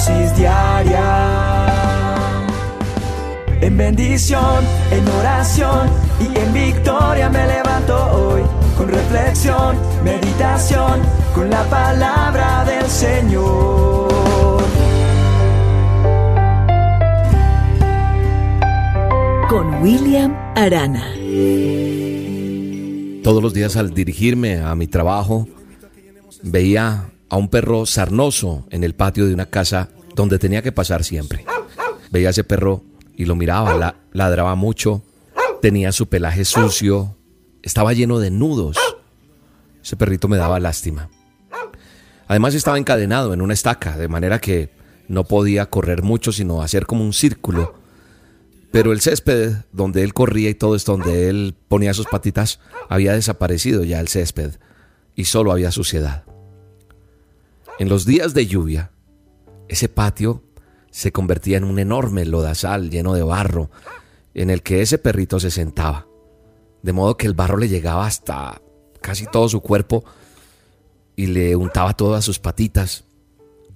dosis diaria. En bendición, en oración y en victoria me levanto hoy. Con reflexión, meditación, con la palabra del Señor. Con William Arana. Todos los días al dirigirme a mi trabajo, veía a un perro sarnoso en el patio de una casa donde tenía que pasar siempre. Veía a ese perro y lo miraba, la, ladraba mucho, tenía su pelaje sucio, estaba lleno de nudos. Ese perrito me daba lástima. Además estaba encadenado en una estaca, de manera que no podía correr mucho, sino hacer como un círculo. Pero el césped donde él corría y todo esto, donde él ponía sus patitas, había desaparecido ya el césped y solo había suciedad. En los días de lluvia, ese patio se convertía en un enorme lodazal lleno de barro en el que ese perrito se sentaba, de modo que el barro le llegaba hasta casi todo su cuerpo y le untaba todas sus patitas.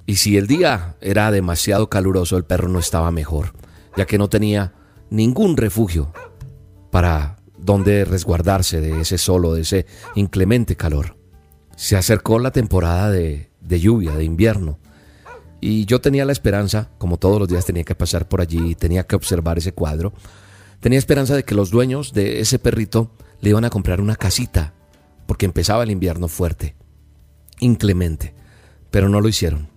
Y si el día era demasiado caluroso, el perro no estaba mejor, ya que no tenía ningún refugio para donde resguardarse de ese solo, de ese inclemente calor. Se acercó la temporada de, de lluvia, de invierno, y yo tenía la esperanza, como todos los días tenía que pasar por allí tenía que observar ese cuadro, tenía esperanza de que los dueños de ese perrito le iban a comprar una casita, porque empezaba el invierno fuerte, inclemente, pero no lo hicieron.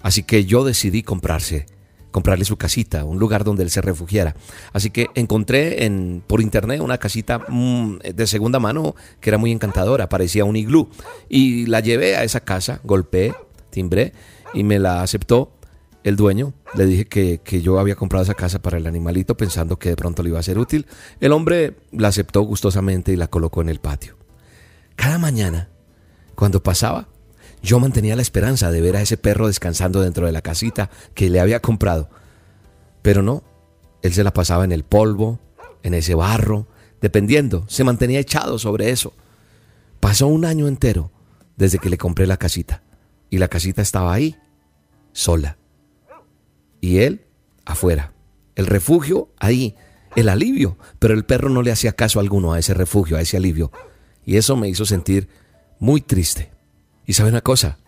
Así que yo decidí comprarse, comprarle su casita, un lugar donde él se refugiara. Así que encontré en, por internet una casita mm, de segunda mano que era muy encantadora, parecía un iglú. Y la llevé a esa casa, golpeé, timbré y me la aceptó el dueño. Le dije que, yo había comprado esa casa para el animalito pensando que de pronto le iba a ser útil. El hombre la aceptó gustosamente y la colocó en el patio. Cada mañana, cuando pasaba, yo mantenía la esperanza de ver a ese perro descansando dentro de la casita que le había comprado. Pero no, él se la pasaba en el polvo, en ese barro, dependiendo, se mantenía echado sobre eso. Pasó un año entero desde que le compré la casita y la casita estaba ahí, sola. Y él afuera. El refugio ahí, el alivio. Pero el perro no le hacía caso alguno a ese refugio, a ese alivio. Y eso me hizo sentir muy triste. Y sabe una cosa,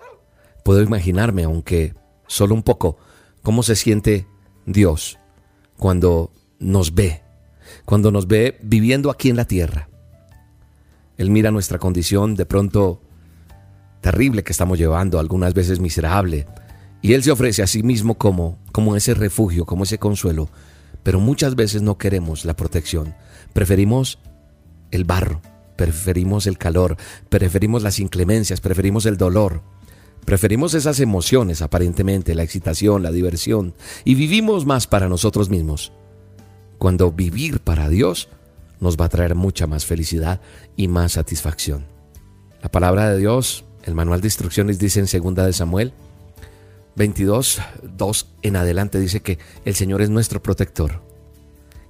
puedo imaginarme, aunque solo un poco, cómo se siente Dios cuando nos ve, cuando nos ve viviendo aquí en la tierra. Él mira nuestra condición de pronto terrible que estamos llevando, algunas veces miserable. Y Él se ofrece a sí mismo como, como ese refugio, como ese consuelo. Pero muchas veces no queremos la protección. Preferimos el barro, preferimos el calor, preferimos las inclemencias, preferimos el dolor. Preferimos esas emociones, aparentemente, la excitación, la diversión, y vivimos más para nosotros mismos. Cuando vivir para Dios nos va a traer mucha más felicidad y más satisfacción. La palabra de Dios el manual de instrucciones dice en segunda de Samuel 22, 2 en adelante dice que el Señor es nuestro protector,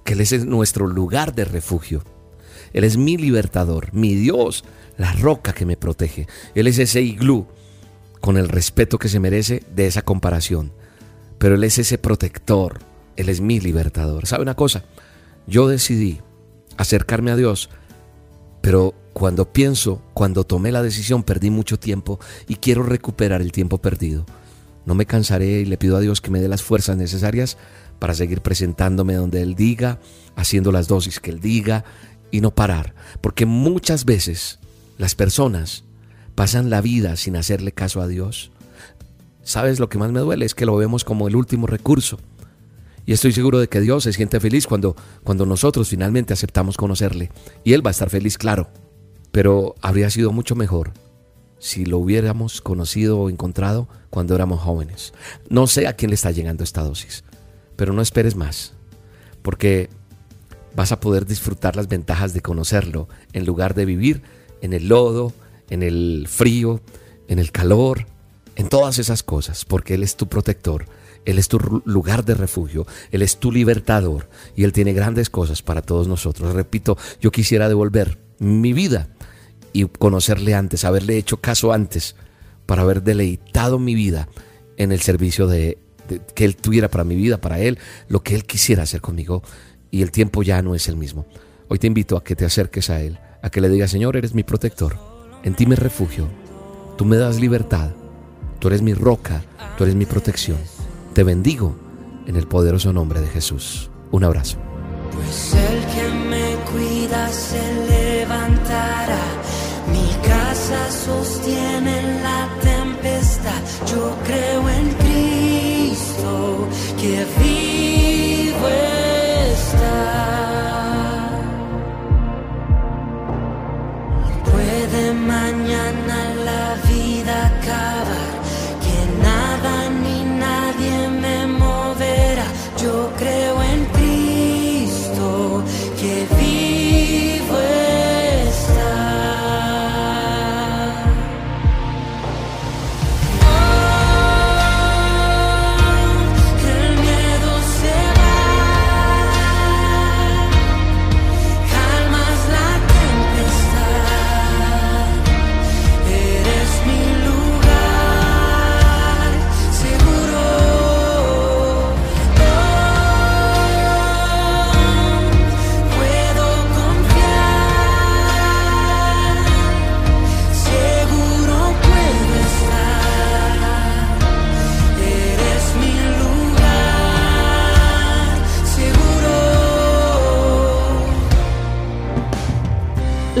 que Él es nuestro lugar de refugio. Él es mi libertador, mi Dios, la roca que me protege. Él es ese iglú con el respeto que se merece de esa comparación. Pero Él es ese protector, Él es mi libertador. ¿Sabe una cosa? Yo decidí acercarme a Dios, pero cuando pienso, cuando tomé la decisión, perdí mucho tiempo y quiero recuperar el tiempo perdido. No me cansaré y le pido a Dios que me dé las fuerzas necesarias para seguir presentándome donde Él diga, haciendo las dosis que Él diga y no parar. Porque muchas veces las personas pasan la vida sin hacerle caso a Dios. ¿Sabes lo que más me duele? Es que lo vemos como el último recurso. Y estoy seguro de que Dios se siente feliz cuando, cuando nosotros finalmente aceptamos conocerle. Y Él va a estar feliz, claro pero habría sido mucho mejor si lo hubiéramos conocido o encontrado cuando éramos jóvenes. No sé a quién le está llegando esta dosis, pero no esperes más, porque vas a poder disfrutar las ventajas de conocerlo en lugar de vivir en el lodo, en el frío, en el calor, en todas esas cosas, porque Él es tu protector, Él es tu lugar de refugio, Él es tu libertador y Él tiene grandes cosas para todos nosotros. Repito, yo quisiera devolver mi vida y conocerle antes, haberle hecho caso antes, para haber deleitado mi vida en el servicio de, que Él tuviera para mi vida, para Él, lo que Él quisiera hacer conmigo. Y el tiempo ya no es el mismo. Hoy te invito a que te acerques a Él, a que le digas, Señor, eres mi protector, en ti me refugio, tú me das libertad, tú eres mi roca, tú eres mi protección. Te bendigo en el poderoso nombre de Jesús. Un abrazo. Pues mañana la vida acabar,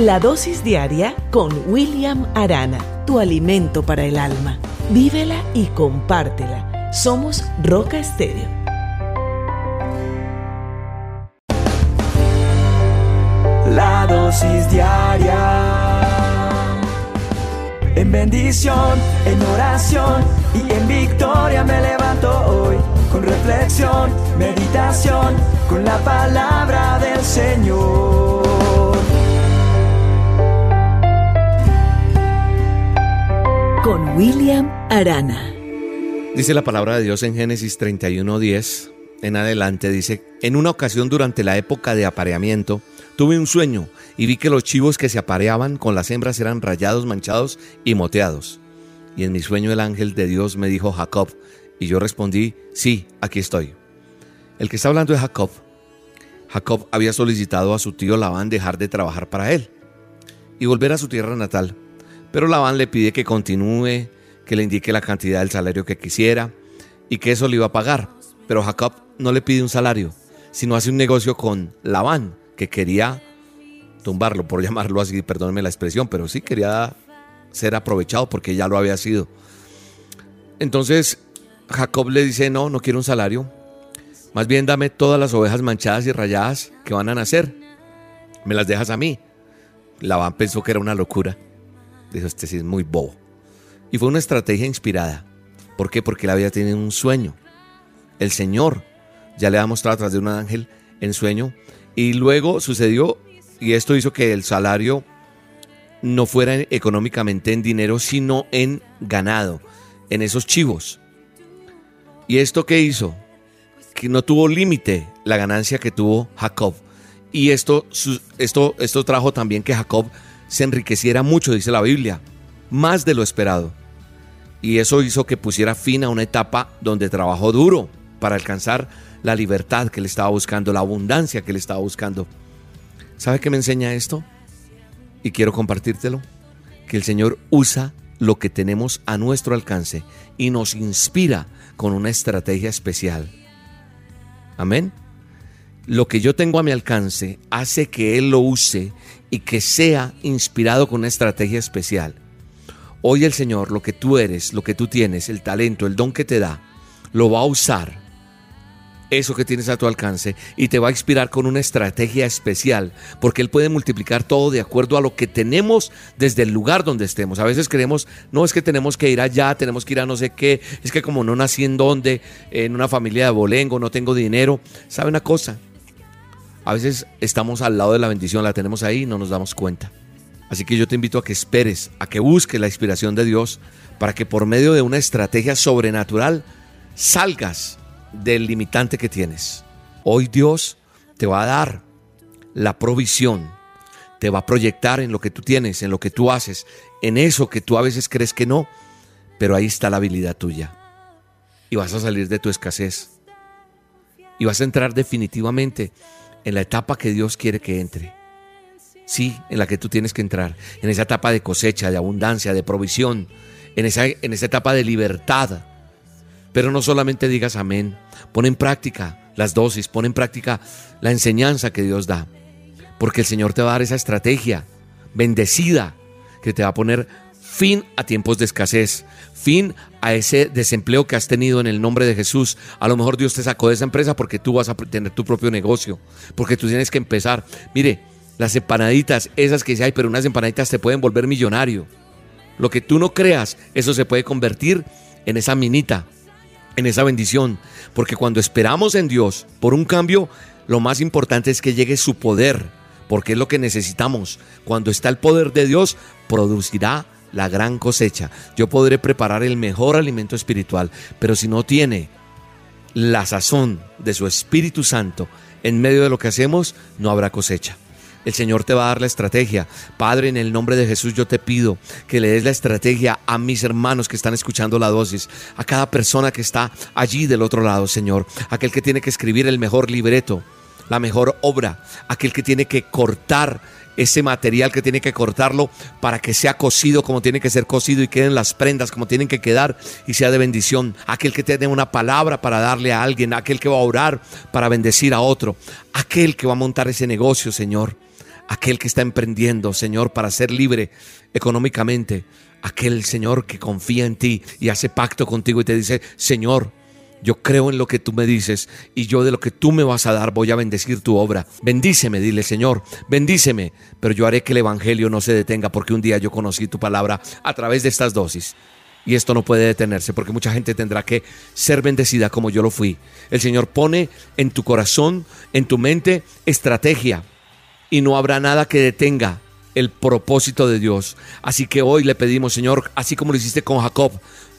La dosis diaria con William Arana, tu alimento para el alma. Vívela y compártela. Somos Roca Estéreo. La dosis diaria. En bendición, en oración y en victoria me levanto hoy. Con reflexión, meditación, con la palabra del Señor. Con William Arana. Dice la palabra de Dios en Génesis 31:10 en adelante, dice, en una ocasión durante la época de apareamiento, tuve un sueño y vi que los chivos que se apareaban con las hembras eran rayados, manchados y moteados. Y en mi sueño el ángel de Dios me dijo, Jacob, y yo respondí, sí, aquí estoy. El que está hablando es Jacob. Jacob había solicitado a su tío Labán dejar de trabajar para él y volver a su tierra natal. Pero Labán le pide que continúe, que le indique la cantidad del salario que quisiera y que eso le iba a pagar. Pero Jacob no le pide un salario, sino hace un negocio con Labán, que quería tumbarlo, por llamarlo así, perdónenme la expresión, pero sí quería ser aprovechado porque ya lo había sido. Entonces Jacob le dice, no, no quiero un salario, más bien dame todas las ovejas manchadas y rayadas que van a nacer, me las dejas a mí. Labán pensó que era una locura. Dijo, este sí es muy bobo. Y fue una estrategia inspirada. ¿Por qué? Porque él había tenido un sueño. El Señor ya le había mostrado a través de un ángel en sueño. Y luego sucedió, y esto hizo que el salario no fuera económicamente en dinero, sino en ganado, en esos chivos. ¿Y esto qué hizo? Que no tuvo límite la ganancia que tuvo Jacob. Y esto, esto, esto trajo también que Jacob se enriqueciera mucho, dice la Biblia, más de lo esperado. Y eso hizo que pusiera fin a una etapa donde trabajó duro para alcanzar la libertad que le estaba buscando, la abundancia que le estaba buscando. ¿Sabe qué me enseña esto? Y quiero compartírtelo. Que el Señor usa lo que tenemos a nuestro alcance y nos inspira con una estrategia especial. Amén. Lo que yo tengo a mi alcance hace que Él lo use y que sea inspirado con una estrategia especial. Hoy el Señor, lo que tú eres, lo que tú tienes, el talento, el don que te da, lo va a usar, eso que tienes a tu alcance, y te va a inspirar con una estrategia especial, porque Él puede multiplicar todo de acuerdo a lo que tenemos desde el lugar donde estemos. A veces creemos, no es que tenemos que ir allá, tenemos que ir a no sé qué, es que como no nací en donde, en una familia de bolengo, no tengo dinero. ¿Sabe una cosa? A veces estamos al lado de la bendición, la tenemos ahí y no nos damos cuenta. Así que yo te invito a que esperes, a que busques la inspiración de Dios para que por medio de una estrategia sobrenatural salgas del limitante que tienes. Hoy Dios te va a dar la provisión, te va a proyectar en lo que tú tienes, en lo que tú haces, en eso que tú a veces crees que no, pero ahí está la habilidad tuya. y vas a salir de tu escasez. Y vas a entrar definitivamente en la etapa que Dios quiere que entre. Sí, en la que tú tienes que entrar, en esa etapa de cosecha, de abundancia, de provisión, en esa, en esa etapa de libertad. Pero no solamente digas amén, pon en práctica las dosis, pon en práctica la enseñanza que Dios da. Porque el Señor te va a dar esa estrategia bendecida que te va a poner fin a tiempos de escasez, fin a ese desempleo que has tenido en el nombre de Jesús. A lo mejor Dios te sacó de esa empresa porque tú vas a tener tu propio negocio, porque tú tienes que empezar. Mire, las empanaditas, esas que dice, ay, pero unas empanaditas te pueden volver millonario. Lo que tú no creas, eso se puede convertir en esa minita, en esa bendición. Porque cuando esperamos en Dios por un cambio, lo más importante es que llegue su poder, porque es lo que necesitamos. Cuando está el poder de Dios, producirá la gran cosecha. Yo podré preparar el mejor alimento espiritual, pero si no tiene la sazón de su Espíritu Santo en medio de lo que hacemos, no habrá cosecha. El Señor te va a dar la estrategia. Padre, en el nombre de Jesús yo te pido que le des la estrategia a mis hermanos que están escuchando la dosis, a cada persona que está allí del otro lado, Señor, aquel que tiene que escribir el mejor libreto, la mejor obra, aquel que tiene que cortar ese material que tiene que cortarlo para que sea cocido como tiene que ser cocido y queden las prendas como tienen que quedar y sea de bendición. Aquel que tiene una palabra para darle a alguien, aquel que va a orar para bendecir a otro, aquel que va a montar ese negocio, Señor. Aquel que está emprendiendo, Señor, para ser libre económicamente. Aquel Señor que confía en ti y hace pacto contigo y te dice, Señor, yo creo en lo que tú me dices y yo de lo que tú me vas a dar voy a bendecir tu obra. Bendíceme, dile Señor, bendíceme, pero yo haré que el Evangelio no se detenga porque un día yo conocí tu palabra a través de estas dosis. Y esto no puede detenerse porque mucha gente tendrá que ser bendecida como yo lo fui. El Señor pone en tu corazón, en tu mente, estrategia y no habrá nada que detenga el propósito de Dios. Así que hoy le pedimos, Señor, así como lo hiciste con Jacob,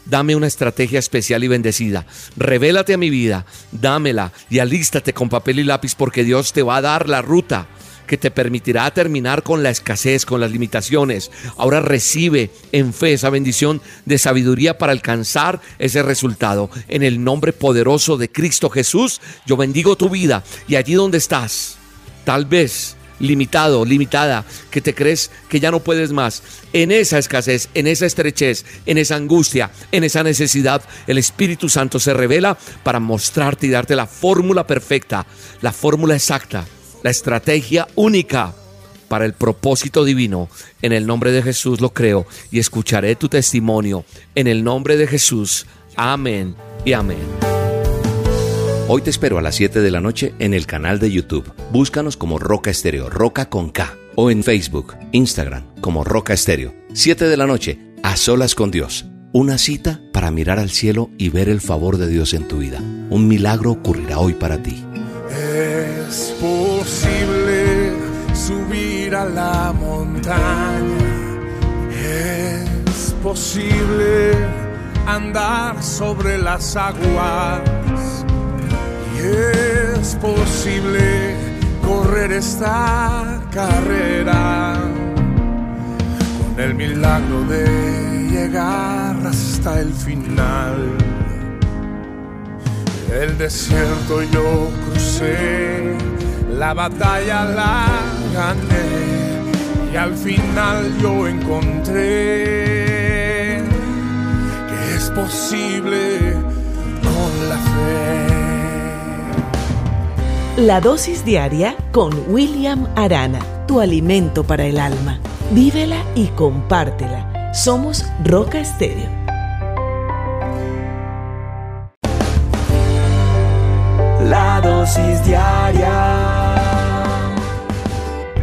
dame una estrategia especial y bendecida. Revélate a mi vida, dámela y alístate con papel y lápiz porque Dios te va a dar la ruta que te permitirá terminar con la escasez, con las limitaciones. Ahora recibe en fe esa bendición de sabiduría para alcanzar ese resultado. En el nombre poderoso de Cristo Jesús, yo bendigo tu vida y allí donde estás, tal vez limitado, limitada, que te crees que ya no puedes más, en esa escasez, en esa estrechez, en esa angustia, en esa necesidad, el Espíritu Santo se revela para mostrarte y darte la fórmula perfecta, la fórmula exacta, la estrategia única para el propósito divino. En el nombre de Jesús lo creo y escucharé tu testimonio. En el nombre de Jesús. Amén y amén. Hoy te espero a las 7 de la noche en el canal de YouTube. Búscanos como Roca Estéreo, Roca con K. O en Facebook, Instagram, como Roca Estéreo. 7 de la noche, a solas con Dios. Una cita para mirar al cielo y ver el favor de Dios en tu vida. Un milagro ocurrirá hoy para ti. Es posible subir a la montaña. Es posible andar sobre las aguas. Es posible correr esta carrera con el milagro de llegar hasta el final. El desierto yo crucé, la batalla la gané y al final yo encontré que es posible con la fe. La dosis diaria con William Arana, tu alimento para el alma. Vívela y compártela. Somos Roca Estéreo. La dosis diaria.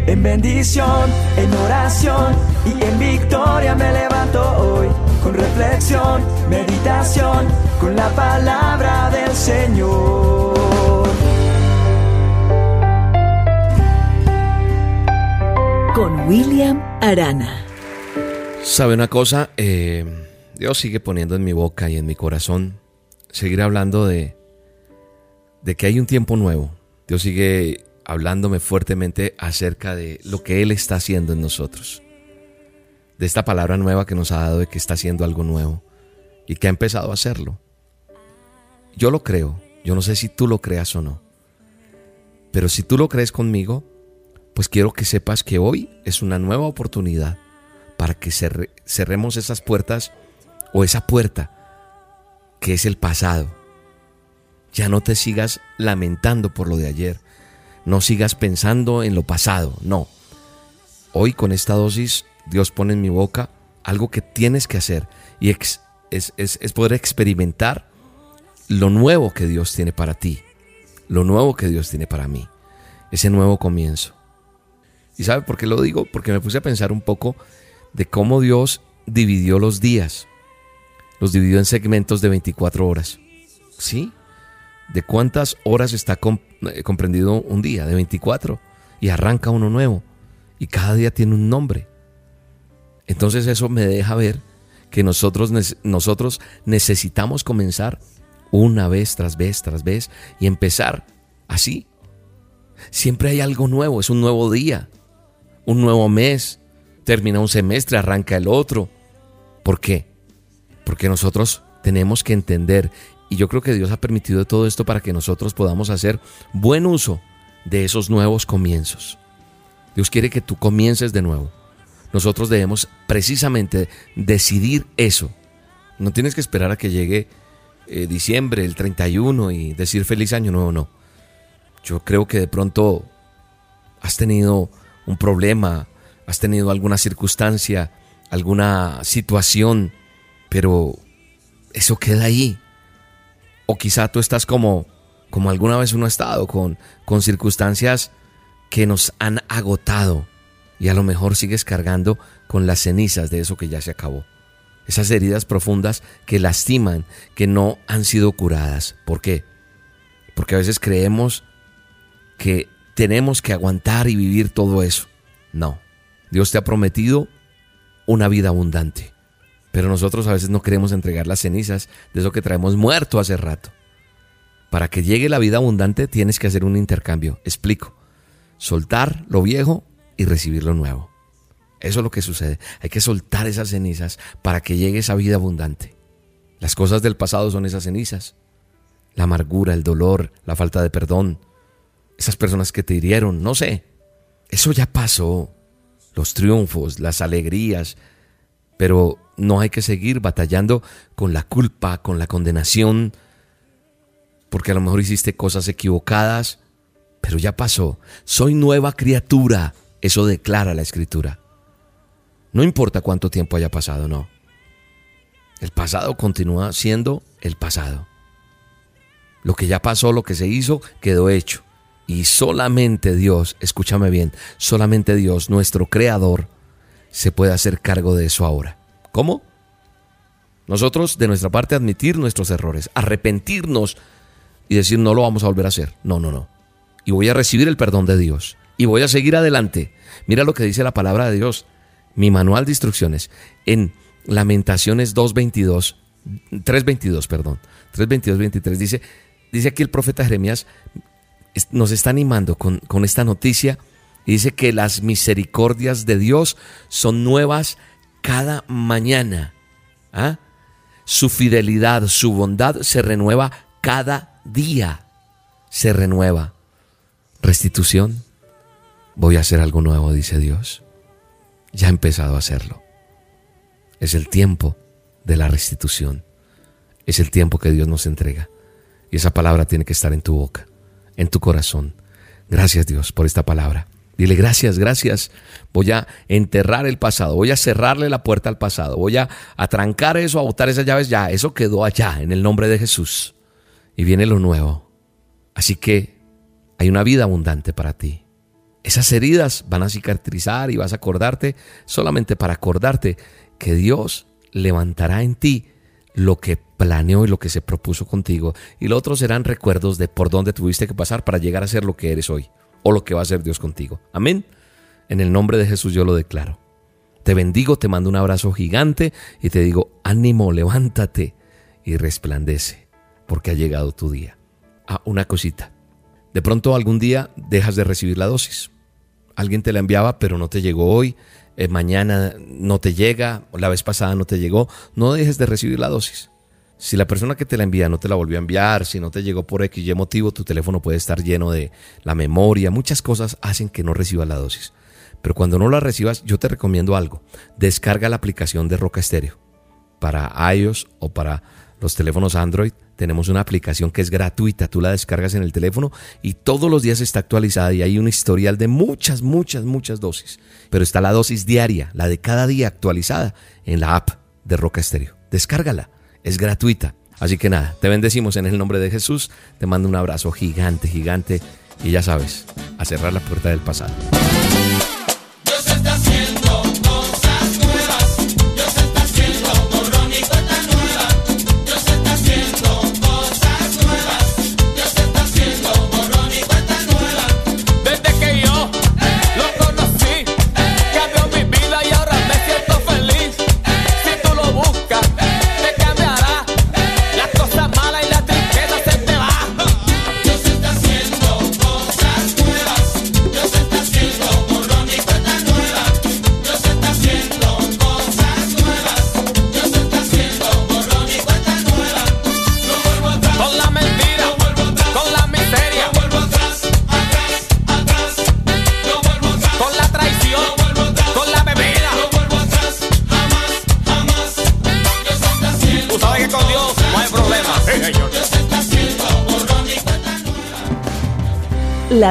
En bendición, en oración y en victoria me levanto hoy. Con reflexión, meditación, con la palabra del Señor. Con William Arana. ¿Sabe una cosa? Eh, Dios sigue poniendo en mi boca y en mi corazón seguir hablando de, de que hay un tiempo nuevo. Dios sigue hablándome fuertemente acerca de lo que Él está haciendo en nosotros. De esta palabra nueva que nos ha dado de que está haciendo algo nuevo y que ha empezado a hacerlo. Yo lo creo. Yo no sé si tú lo creas o no. Pero si tú lo crees conmigo, pues quiero que sepas que hoy es una nueva oportunidad para que cerre- cerremos esas puertas o esa puerta que es el pasado. Ya no te sigas lamentando por lo de ayer. No sigas pensando en lo pasado. No. Hoy con esta dosis Dios pone en mi boca algo que tienes que hacer y es poder experimentar lo nuevo que Dios tiene para ti, lo nuevo que Dios tiene para mí, ese nuevo comienzo. ¿Y sabe por qué lo digo? Porque me puse a pensar un poco de cómo Dios dividió los días. Los dividió en segmentos de 24 horas. ¿Sí? ¿De cuántas horas está eh, comprendido un día? De 24. Y arranca uno nuevo. Y cada día tiene un nombre. Entonces eso me deja ver que nosotros, nosotros necesitamos comenzar una vez tras vez tras vez y empezar así. Siempre hay algo nuevo, es un nuevo día, un nuevo mes, termina un semestre, arranca el otro. ¿Por qué? Porque nosotros tenemos que entender, y yo creo que Dios ha permitido todo esto para que nosotros podamos hacer buen uso de esos nuevos comienzos. Dios quiere que tú comiences de nuevo. Nosotros debemos precisamente decidir eso. No tienes que esperar a que llegue eh, diciembre, el 31 y decir feliz año nuevo, no. Yo creo que de pronto has tenido un problema, has tenido alguna circunstancia, alguna situación, pero eso queda ahí. O quizá tú estás como, como alguna vez uno ha estado, con, con circunstancias que nos han agotado y a lo mejor sigues cargando con las cenizas de eso que ya se acabó. Esas heridas profundas que lastiman, que no han sido curadas. ¿Por qué? Porque a veces creemos que tenemos que aguantar y vivir todo eso. No. Dios te ha prometido una vida abundante. Pero nosotros a veces no queremos entregar las cenizas de eso que traemos muerto hace rato. Para que llegue la vida abundante tienes que hacer un intercambio. Explico. Soltar lo viejo y recibir lo nuevo. Eso es lo que sucede. Hay que soltar esas cenizas para que llegue esa vida abundante. Las cosas del pasado son esas cenizas. La amargura, el dolor, la falta de perdón. Esas personas que te hirieron, no sé. Eso ya pasó. Los triunfos, las alegrías. Pero no hay que seguir batallando con la culpa, con la condenación. Porque a lo mejor hiciste cosas equivocadas. Pero ya pasó. Soy nueva criatura. Eso declara la escritura. No importa cuánto tiempo haya pasado, no. El pasado continúa siendo el pasado. Lo que ya pasó, lo que se hizo, quedó hecho. Y solamente Dios, escúchame bien, solamente Dios, nuestro creador, se puede hacer cargo de eso ahora. ¿Cómo? Nosotros, de nuestra parte, admitir nuestros errores, arrepentirnos y decir no lo vamos a volver a hacer. No, no, no. Y voy a recibir el perdón de Dios. Y voy a seguir adelante. Mira lo que dice la palabra de Dios. Mi manual de instrucciones en Lamentaciones 2.22, 3.22, perdón, 3.22, 23, dice, dice aquí el profeta Jeremías nos está animando con, con esta noticia y dice que las misericordias de Dios son nuevas cada mañana. ¿Ah? Su fidelidad, su bondad se renueva cada día. Se renueva. Restitución. Voy a hacer algo nuevo, dice Dios. Ya ha empezado a hacerlo. Es el tiempo de la restitución. Es el tiempo que Dios nos entrega. Y esa palabra tiene que estar en tu boca, en tu corazón. Gracias Dios por esta palabra. Dile gracias, gracias. Voy a enterrar el pasado, voy a cerrarle la puerta al pasado, voy a, a trancar eso, a botar esas llaves ya. Eso quedó allá en el nombre de Jesús. Y viene lo nuevo. Así que hay una vida abundante para ti. Esas heridas van a cicatrizar y vas a acordarte solamente para acordarte que Dios levantará en ti lo que planeó y lo que se propuso contigo. Y lo otro serán recuerdos de por dónde tuviste que pasar para llegar a ser lo que eres hoy o lo que va a ser Dios contigo. Amén. En el nombre de Jesús yo lo declaro. Te bendigo, te mando un abrazo gigante y te digo, ánimo, levántate y resplandece, porque ha llegado tu día. Ah, una cosita. De pronto algún día dejas de recibir la dosis. Alguien te la enviaba, pero no te llegó hoy. eh, mañana no te llega, la vez pasada no te llegó. No dejes de recibir la dosis. Si la persona que te la envía no te la volvió a enviar, si no te llegó por X y motivo, tu teléfono puede estar lleno de la memoria, muchas cosas hacen que no recibas la dosis. Pero cuando no la recibas, yo te recomiendo algo. Descarga la aplicación de Roca Estéreo. Para iOS o para los teléfonos Android tenemos una aplicación que es gratuita. Tú la descargas en el teléfono y todos los días está actualizada y hay un historial de muchas, muchas, muchas dosis. Pero está la dosis diaria, la de cada día actualizada en la app de Roca Estéreo. Descárgala, es gratuita. Así que nada, te bendecimos en el nombre de Jesús. Te mando un abrazo gigante, gigante. Y ya sabes, a cerrar la puerta del pasado.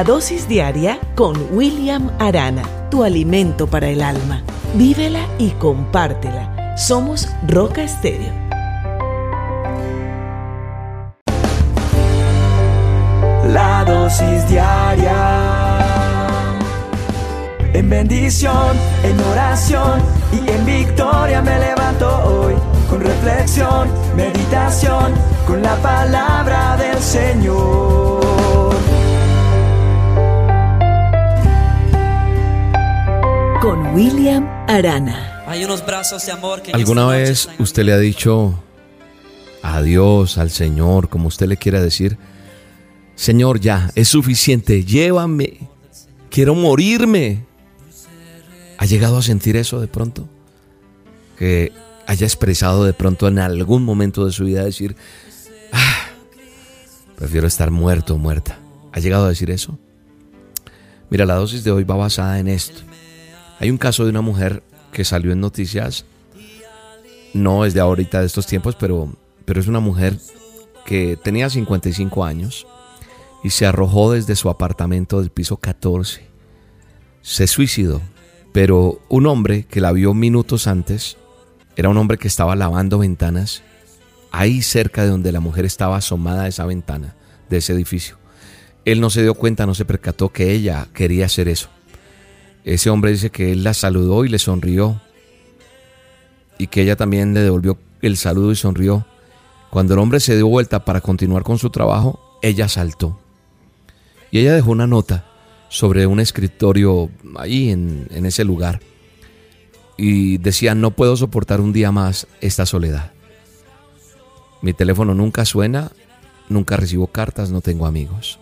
Dosis diaria con William Arana, tu alimento para el alma. Vívela y compártela. Somos Roca Estéreo. La dosis diaria. En bendición, en oración y en victoria me levanto hoy. Con reflexión, meditación, con la palabra del Señor. William Arana. Hay unos brazos de amor que ¿Alguna vez usted le ha dicho a Dios, al Señor, como usted le quiera decir, Señor, ya, es suficiente, llévame, quiero morirme? ¿Ha llegado a sentir eso de pronto? Que haya expresado de pronto en algún momento de su vida decir, ah, prefiero estar muerto o muerta. ¿Ha llegado a decir eso? Mira, la dosis de hoy va basada en esto. Hay un caso de una mujer que salió en noticias, no es de ahorita de estos tiempos, pero, pero es una mujer que tenía 55 años y se arrojó desde su apartamento del piso 14. Se suicidó, pero un hombre que la vio minutos antes, era un hombre que estaba lavando ventanas, ahí cerca de donde la mujer estaba asomada a esa ventana de ese edificio. Él no se dio cuenta, no se percató que ella quería hacer eso. Ese hombre dice que él la saludó y le sonrió. Y que ella también le devolvió el saludo y sonrió. Cuando el hombre se dio vuelta para continuar con su trabajo, ella saltó. Y ella dejó una nota sobre un escritorio ahí en, en ese lugar. Y decía, no puedo soportar un día más esta soledad. Mi teléfono nunca suena, nunca recibo cartas, no tengo amigos.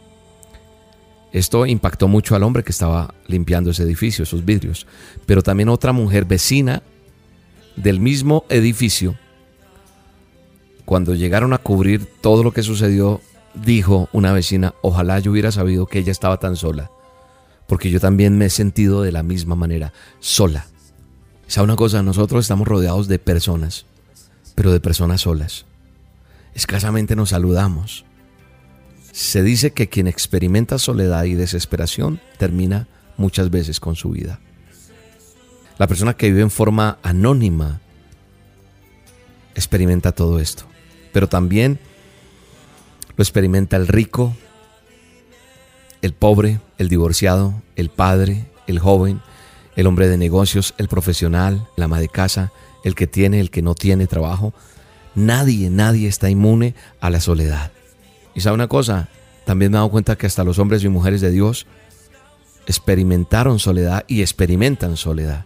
Esto impactó mucho al hombre que estaba limpiando ese edificio, esos vidrios. Pero también otra mujer vecina del mismo edificio, cuando llegaron a cubrir todo lo que sucedió, dijo una vecina, ojalá yo hubiera sabido que ella estaba tan sola, porque yo también me he sentido de la misma manera, sola. ¿Sabe una cosa? Nosotros estamos rodeados de personas, pero de personas solas. Escasamente nos saludamos. Se dice que quien experimenta soledad y desesperación termina muchas veces con su vida. La persona que vive en forma anónima experimenta todo esto, pero también lo experimenta el rico, el pobre, el divorciado, el padre, el joven, el hombre de negocios, el profesional, el ama de casa, el que tiene, el que no tiene trabajo. Nadie, nadie está inmune a la soledad. Y sabe una cosa, también me he dado cuenta que hasta los hombres y mujeres de Dios experimentaron soledad y experimentan soledad.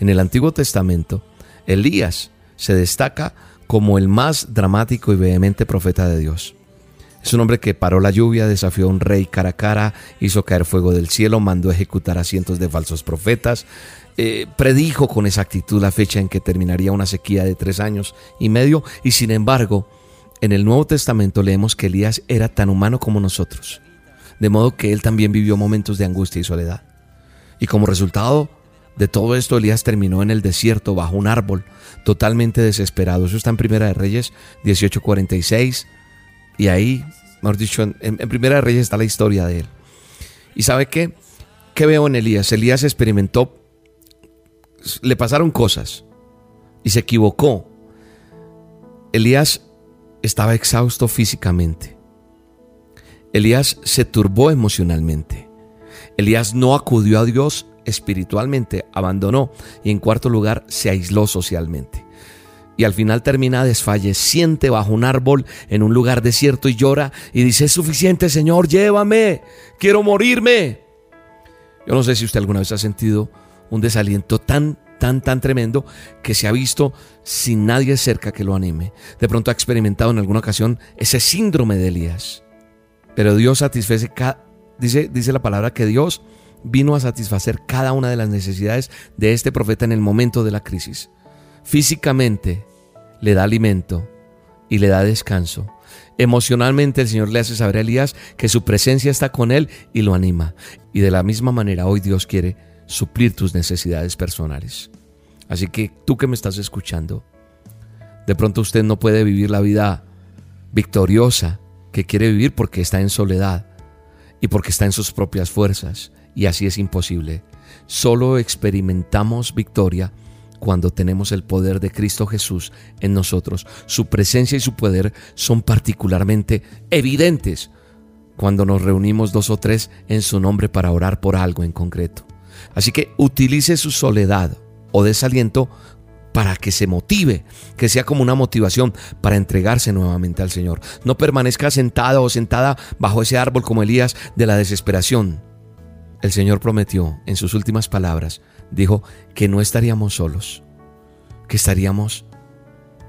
En el Antiguo Testamento, Elías se destaca como el más dramático y vehemente profeta de Dios. Es un hombre que paró la lluvia, desafió a un rey cara a cara, hizo caer fuego del cielo, mandó ejecutar a cientos de falsos profetas, eh, predijo con exactitud la fecha en que terminaría una sequía de tres años y medio y sin embargo en el Nuevo Testamento leemos que Elías era tan humano como nosotros, de modo que él también vivió momentos de angustia y soledad. Y como resultado de todo esto, Elías terminó en el desierto bajo un árbol, totalmente desesperado. Eso está en Primera de Reyes 18:46 y ahí, mejor en, en Primera de Reyes está la historia de él. ¿Y sabe qué? ¿Qué veo en Elías? Elías experimentó, le pasaron cosas y se equivocó. Elías estaba exhausto físicamente. Elías se turbó emocionalmente. Elías no acudió a Dios espiritualmente, abandonó y en cuarto lugar se aisló socialmente. Y al final termina desfalleciente bajo un árbol en un lugar desierto y llora y dice, es suficiente Señor, llévame, quiero morirme. Yo no sé si usted alguna vez ha sentido un desaliento tan, tan, tan tremendo que se ha visto sin nadie cerca que lo anime. De pronto ha experimentado en alguna ocasión ese síndrome de Elías. Pero Dios satisface, dice, dice la palabra que Dios vino a satisfacer cada una de las necesidades de este profeta en el momento de la crisis. Físicamente le da alimento y le da descanso. Emocionalmente el Señor le hace saber a Elías que su presencia está con él y lo anima. Y de la misma manera hoy Dios quiere suplir tus necesidades personales. Así que tú que me estás escuchando, de pronto usted no puede vivir la vida victoriosa que quiere vivir porque está en soledad y porque está en sus propias fuerzas. Y así es imposible. Solo experimentamos victoria cuando tenemos el poder de Cristo Jesús en nosotros. Su presencia y su poder son particularmente evidentes cuando nos reunimos dos o tres en su nombre para orar por algo en concreto. Así que utilice su soledad o desaliento para que se motive, que sea como una motivación para entregarse nuevamente al Señor. No permanezca sentado o sentada bajo ese árbol como Elías de la desesperación. El Señor prometió en sus últimas palabras, dijo que no estaríamos solos, que estaríamos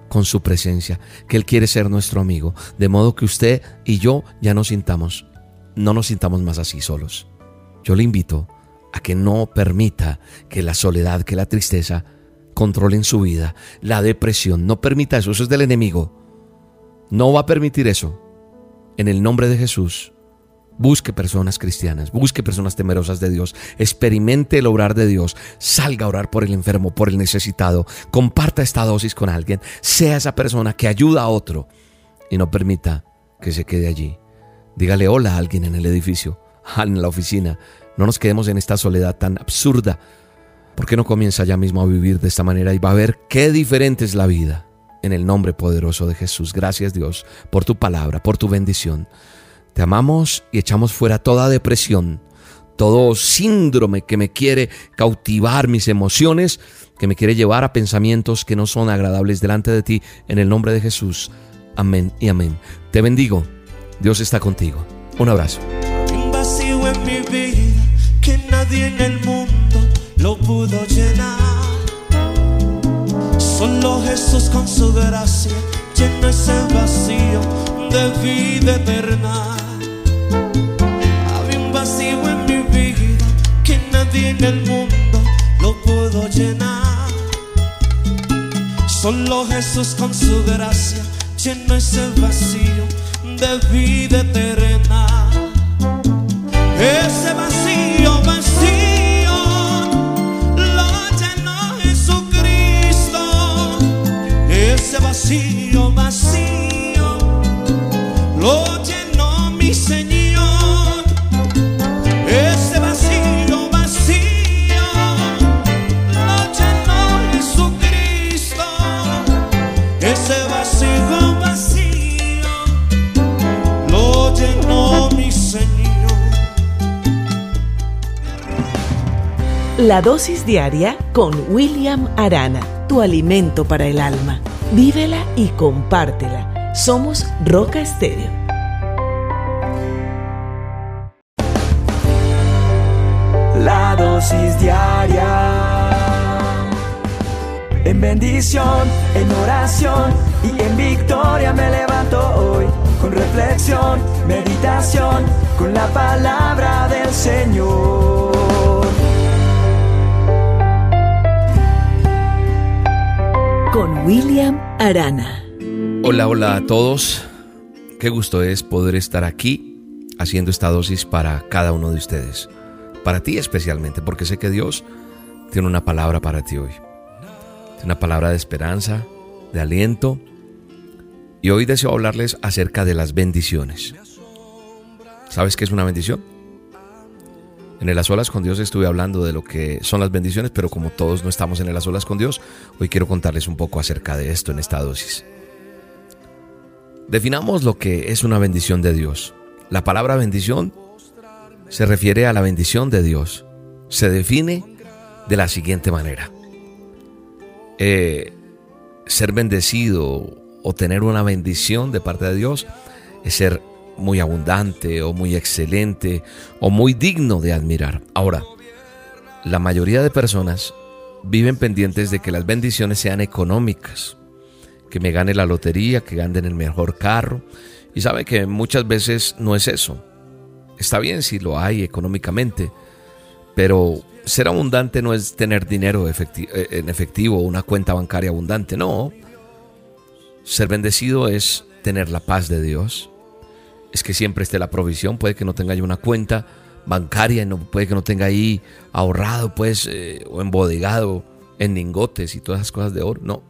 con su presencia, que Él quiere ser nuestro amigo, de modo que usted y yo ya nos sintamos, no nos sintamos más así solos. Yo le invito a que no permita que la soledad, que la tristeza controlen su vida, la depresión, no permita eso, eso es del enemigo. No va a permitir eso. En el nombre de Jesús, Busque personas cristianas, busque personas temerosas de Dios, experimente el obrar de Dios, salga a orar por el enfermo, por el necesitado, comparta esta dosis con alguien, sea esa persona que ayuda a otro y no permita que se quede allí. Dígale hola a alguien en el edificio, en la oficina. No nos quedemos en esta soledad tan absurda. ¿Por qué no comienza ya mismo a vivir de esta manera y va a ver qué diferente es la vida? En el nombre poderoso de Jesús. Gracias Dios por tu palabra, por tu bendición. Te amamos y echamos fuera toda depresión, todo síndrome que me quiere cautivar mis emociones, que me quiere llevar a pensamientos que no son agradables delante de ti, en el nombre de Jesús. Amén y amén. Te bendigo. Dios está contigo. Un abrazo. Nadie en el mundo lo pudo llenar. Solo Jesús con su gracia llena ese vacío de vida eterna. Había un vacío en mi vida que nadie en el mundo lo pudo llenar. Solo Jesús con su gracia llena ese vacío de vida eterna. Ese vacío, La dosis diaria con William Arana, tu alimento para el alma. Vívela y compártela. Somos Roca Estéreo. La dosis diaria. En bendición, en oración y en victoria me levanto hoy. Con reflexión, meditación, con la palabra del Señor. Con William Arana. Hola, hola a todos. Qué gusto es poder estar aquí haciendo esta dosis para cada uno de ustedes. Para ti especialmente, porque sé que Dios tiene una palabra para ti hoy. Tiene una palabra de esperanza, de aliento. Y hoy deseo hablarles acerca de las bendiciones. ¿Sabes qué es una bendición? En el A con Dios estuve hablando de lo que son las bendiciones, pero como todos no estamos en el A Solas con Dios, hoy quiero contarles un poco acerca de esto en esta dosis. Definamos lo que es una bendición de Dios. La palabra bendición se refiere a la bendición de Dios. Se define de la siguiente manera. Eh, ser bendecido o tener una bendición de parte de Dios es ser muy abundante o muy excelente o muy digno de admirar. Ahora, la mayoría de personas viven pendientes de que las bendiciones sean económicas, que me gane la lotería, que ganen el mejor carro. Y sabe que muchas veces no es eso. Está bien si lo hay económicamente, pero ser abundante no es tener dinero eh, en efectivo o una cuenta bancaria abundante, no. Ser bendecido es tener la paz de Dios. Es que siempre esté la provisión, puede que no tenga yo una cuenta bancaria, no, puede que no tenga ahí ahorrado pues eh, o embodegado en lingotes y todas esas cosas de oro, no.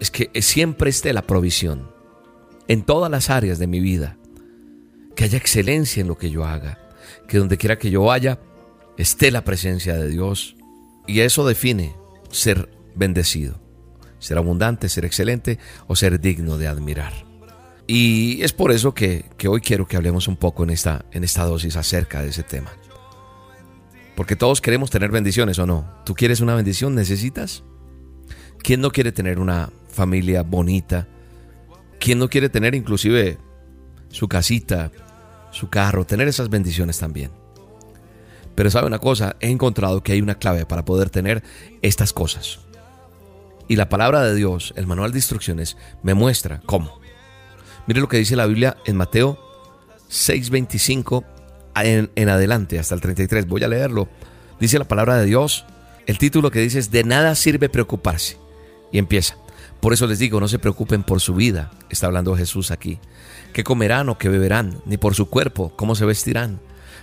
Es que siempre esté la provisión en todas las áreas de mi vida. Que haya excelencia en lo que yo haga. Que donde quiera que yo vaya esté la presencia de Dios. Y eso define ser bendecido. Ser abundante, ser excelente o ser digno de admirar. Y es por eso que, que hoy quiero que hablemos un poco en esta, en esta dosis acerca de ese tema. Porque todos queremos tener bendiciones o no. ¿Tú quieres una bendición? ¿Necesitas? ¿Quién no quiere tener una familia bonita? ¿Quién no quiere tener inclusive su casita, su carro, tener esas bendiciones también? Pero sabe una cosa, he encontrado que hay una clave para poder tener estas cosas. Y la palabra de Dios, el manual de instrucciones, me muestra cómo. Mire lo que dice la Biblia en Mateo 6:25 en, en adelante, hasta el 33. Voy a leerlo. Dice la palabra de Dios. El título que dice es De nada sirve preocuparse. Y empieza. Por eso les digo, no se preocupen por su vida. Está hablando Jesús aquí. ¿Qué comerán o qué beberán? Ni por su cuerpo, cómo se vestirán.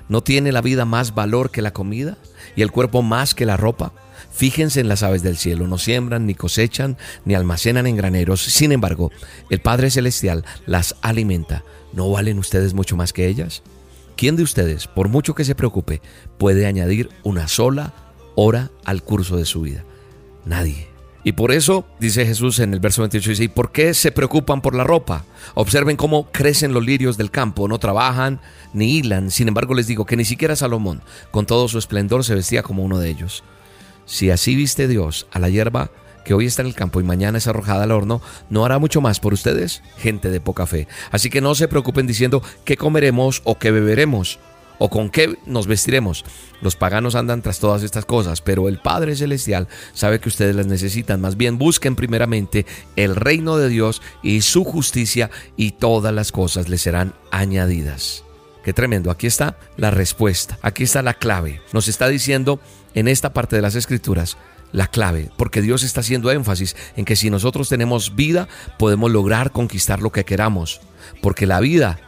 ¿No tiene la vida más valor que la comida? ¿Y el cuerpo más que la ropa? Fíjense en las aves del cielo, no siembran, ni cosechan, ni almacenan en graneros. Sin embargo, el Padre Celestial las alimenta. ¿No valen ustedes mucho más que ellas? ¿Quién de ustedes, por mucho que se preocupe, puede añadir una sola hora al curso de su vida? Nadie. Y por eso, dice Jesús en el verso 28, dice, ¿y por qué se preocupan por la ropa? Observen cómo crecen los lirios del campo, no trabajan ni hilan. Sin embargo, les digo que ni siquiera Salomón, con todo su esplendor, se vestía como uno de ellos. Si así viste Dios a la hierba que hoy está en el campo y mañana es arrojada al horno, ¿no hará mucho más por ustedes? Gente de poca fe. Así que no se preocupen diciendo qué comeremos o qué beberemos o con qué nos vestiremos. Los paganos andan tras todas estas cosas, pero el Padre Celestial sabe que ustedes las necesitan. Más bien busquen primeramente el reino de Dios y su justicia y todas las cosas les serán añadidas. Qué tremendo, aquí está la respuesta, aquí está la clave. Nos está diciendo en esta parte de las escrituras la clave, porque Dios está haciendo énfasis en que si nosotros tenemos vida, podemos lograr conquistar lo que queramos, porque la vida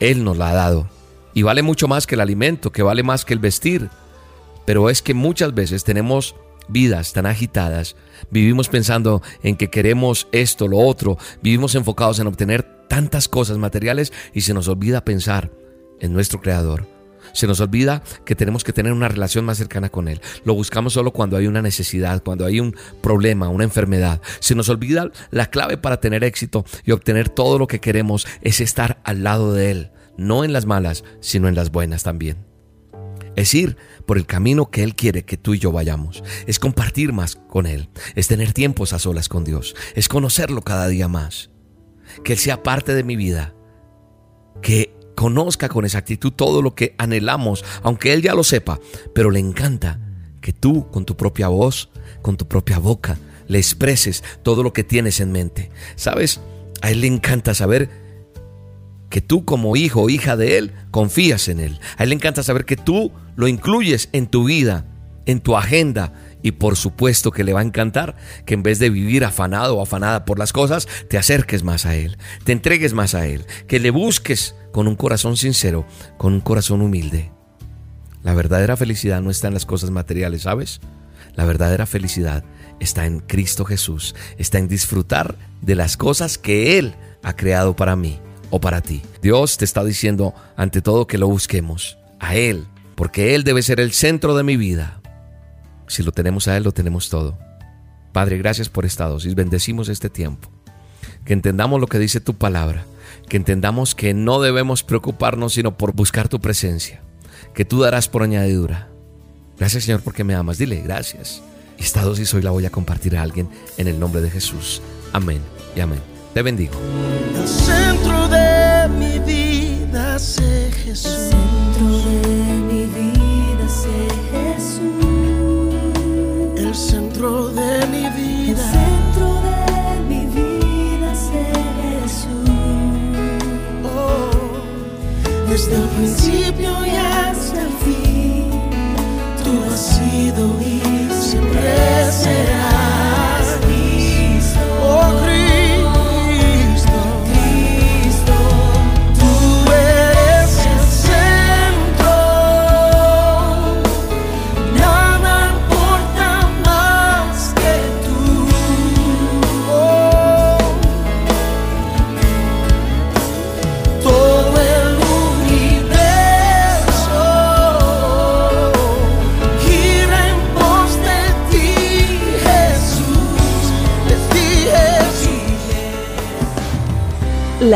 Él nos la ha dado. Y vale mucho más que el alimento, que vale más que el vestir. Pero es que muchas veces tenemos vidas tan agitadas, vivimos pensando en que queremos esto, lo otro, vivimos enfocados en obtener tantas cosas materiales y se nos olvida pensar en nuestro Creador. Se nos olvida que tenemos que tener una relación más cercana con Él. Lo buscamos solo cuando hay una necesidad, cuando hay un problema, una enfermedad. Se nos olvida la clave para tener éxito y obtener todo lo que queremos es estar al lado de Él, no en las malas, sino en las buenas también. Es ir por el camino que Él quiere que tú y yo vayamos. Es compartir más con Él. Es tener tiempos a solas con Dios. Es conocerlo cada día más. Que Él sea parte de mi vida. Que conozca con exactitud todo lo que anhelamos, aunque Él ya lo sepa, pero le encanta que tú con tu propia voz, con tu propia boca, le expreses todo lo que tienes en mente. ¿Sabes? A Él le encanta saber que tú como hijo o hija de Él confías en Él. A Él le encanta saber que tú lo incluyes en tu vida, en tu agenda y por supuesto que le va a encantar que en vez de vivir afanado o afanada por las cosas, te acerques más a Él, te entregues más a Él, que le busques con un corazón sincero, con un corazón humilde. La verdadera felicidad no está en las cosas materiales, ¿sabes? La verdadera felicidad está en Cristo Jesús, está en disfrutar de las cosas que Él ha creado para mí o para ti. Dios te está diciendo ante todo que lo busquemos a Él, porque Él debe ser el centro de mi vida. Si lo tenemos a Él, lo tenemos todo. Padre, gracias por esta dosis. Bendecimos este tiempo. Que entendamos lo que dice tu palabra. Que entendamos que no debemos preocuparnos sino por buscar tu presencia. Que tú darás por añadidura. Gracias Señor porque me amas. Dile gracias. Y esta dosis hoy la voy a compartir a alguien en el nombre de Jesús. Amén y amén. Te bendigo.